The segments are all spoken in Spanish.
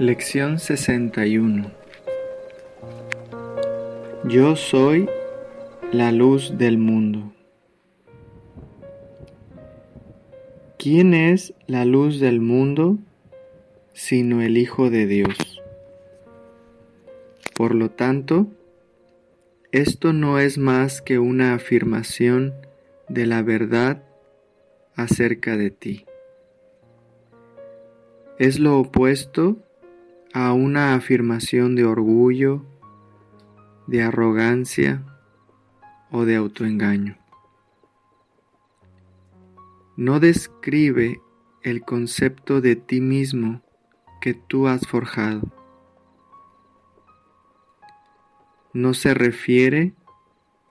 Lección 61 Yo soy la luz del mundo. ¿Quién es la luz del mundo sino el Hijo de Dios? Por lo tanto, esto no es más que una afirmación de la verdad acerca de ti. Es lo opuesto a una afirmación de orgullo, de arrogancia o de autoengaño. No describe el concepto de ti mismo que tú has forjado. No se refiere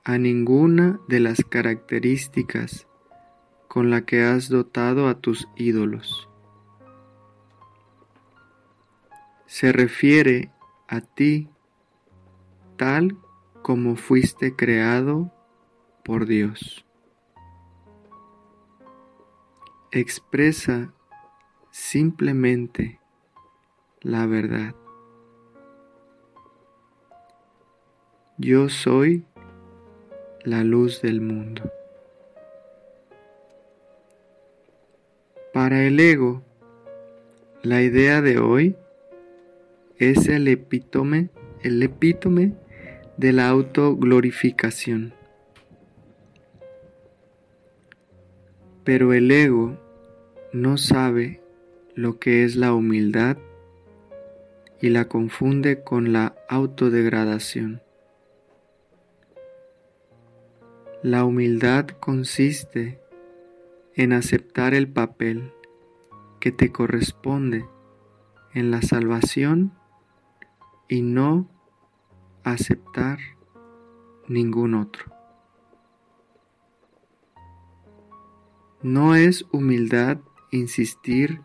a ninguna de las características con la que has dotado a tus ídolos. Se refiere a ti tal como fuiste creado por Dios. Expresa simplemente la verdad. Yo soy la luz del mundo. Para el ego, la idea de hoy es el epítome, el epítome de la autoglorificación. Pero el ego no sabe lo que es la humildad y la confunde con la autodegradación. La humildad consiste en aceptar el papel que te corresponde en la salvación y no aceptar ningún otro. No es humildad insistir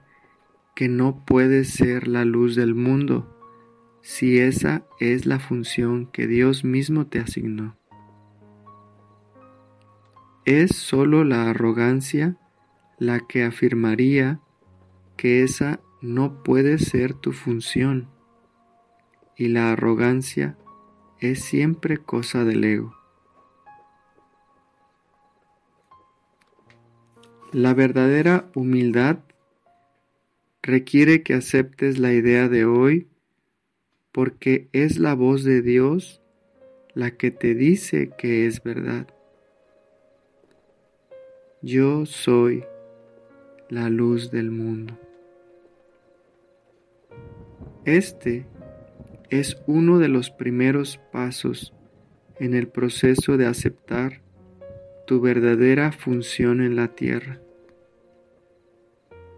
que no puedes ser la luz del mundo si esa es la función que Dios mismo te asignó. Es sólo la arrogancia la que afirmaría que esa no puede ser tu función y la arrogancia es siempre cosa del ego. La verdadera humildad requiere que aceptes la idea de hoy porque es la voz de Dios la que te dice que es verdad. Yo soy la luz del mundo. Este es uno de los primeros pasos en el proceso de aceptar tu verdadera función en la tierra.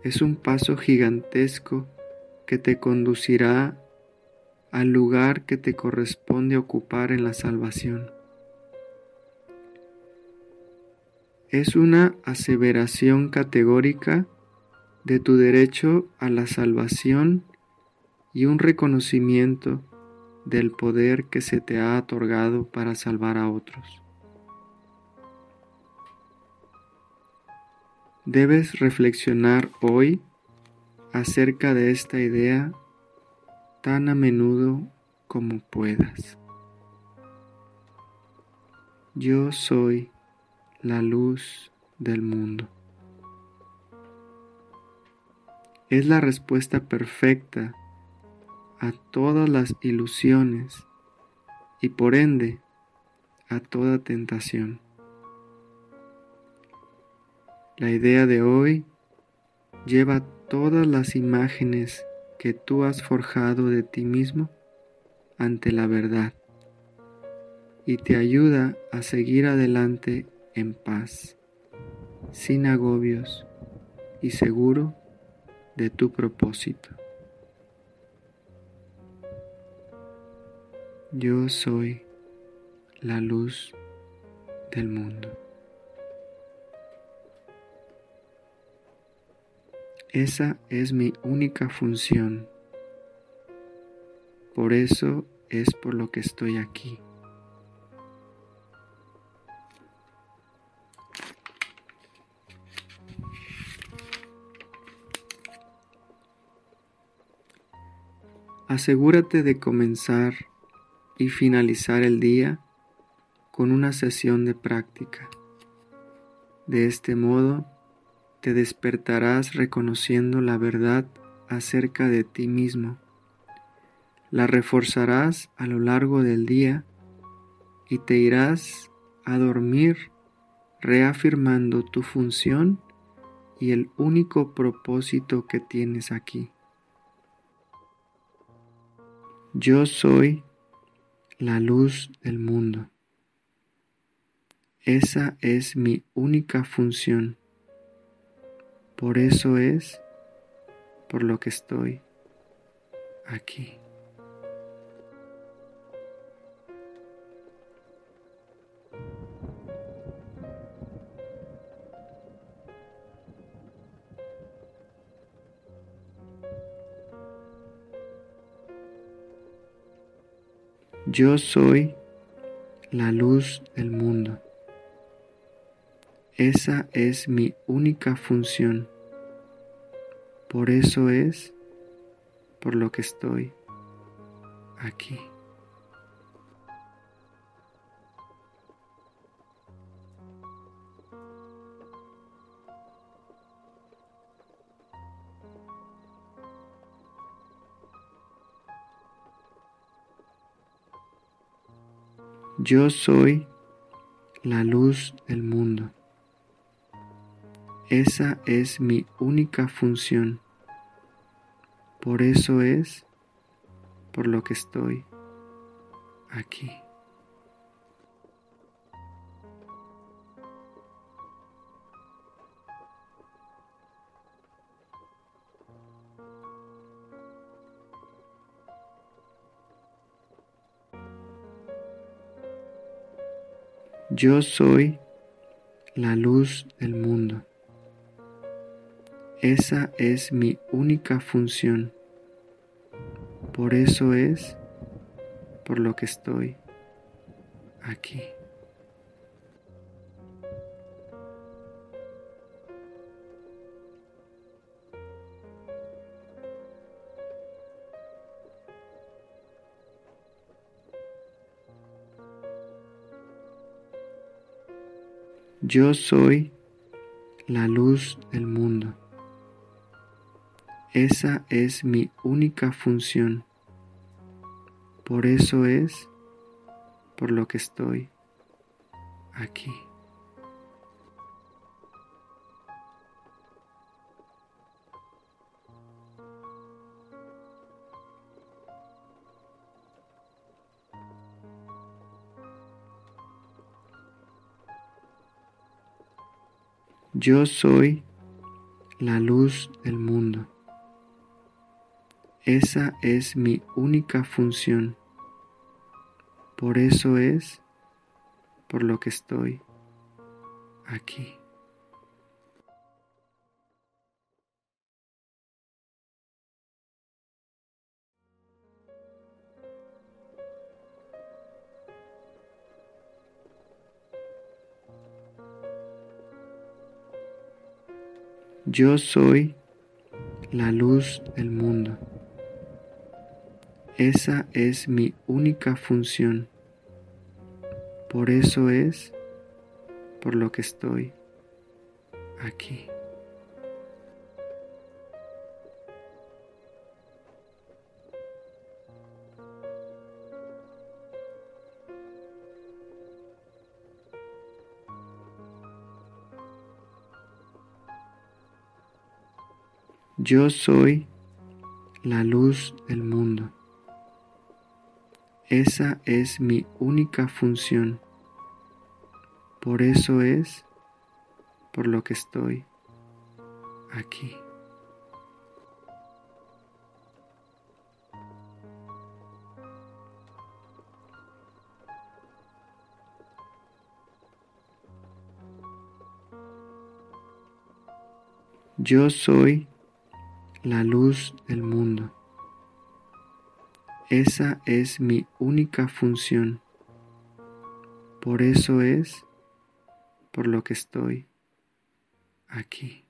Es un paso gigantesco que te conducirá al lugar que te corresponde ocupar en la salvación. Es una aseveración categórica de tu derecho a la salvación y un reconocimiento del poder que se te ha otorgado para salvar a otros. Debes reflexionar hoy acerca de esta idea tan a menudo como puedas. Yo soy la luz del mundo. Es la respuesta perfecta a todas las ilusiones y por ende a toda tentación. La idea de hoy lleva todas las imágenes que tú has forjado de ti mismo ante la verdad y te ayuda a seguir adelante en paz, sin agobios y seguro de tu propósito. Yo soy la luz del mundo. Esa es mi única función. Por eso es por lo que estoy aquí. Asegúrate de comenzar y finalizar el día con una sesión de práctica. De este modo, te despertarás reconociendo la verdad acerca de ti mismo. La reforzarás a lo largo del día y te irás a dormir reafirmando tu función y el único propósito que tienes aquí. Yo soy la luz del mundo. Esa es mi única función. Por eso es por lo que estoy aquí. Yo soy la luz del mundo. Esa es mi única función. Por eso es por lo que estoy aquí. Yo soy la luz del mundo. Esa es mi única función. Por eso es por lo que estoy aquí. Yo soy la luz del mundo. Esa es mi única función. Por eso es por lo que estoy aquí. Yo soy la luz del mundo. Esa es mi única función. Por eso es por lo que estoy aquí. Yo soy la luz del mundo. Esa es mi única función. Por eso es por lo que estoy aquí. Yo soy la luz del mundo. Esa es mi única función. Por eso es por lo que estoy aquí. Yo soy la luz del mundo. Esa es mi única función. Por eso es por lo que estoy aquí. Yo soy la luz del mundo. Esa es mi única función. Por eso es por lo que estoy aquí.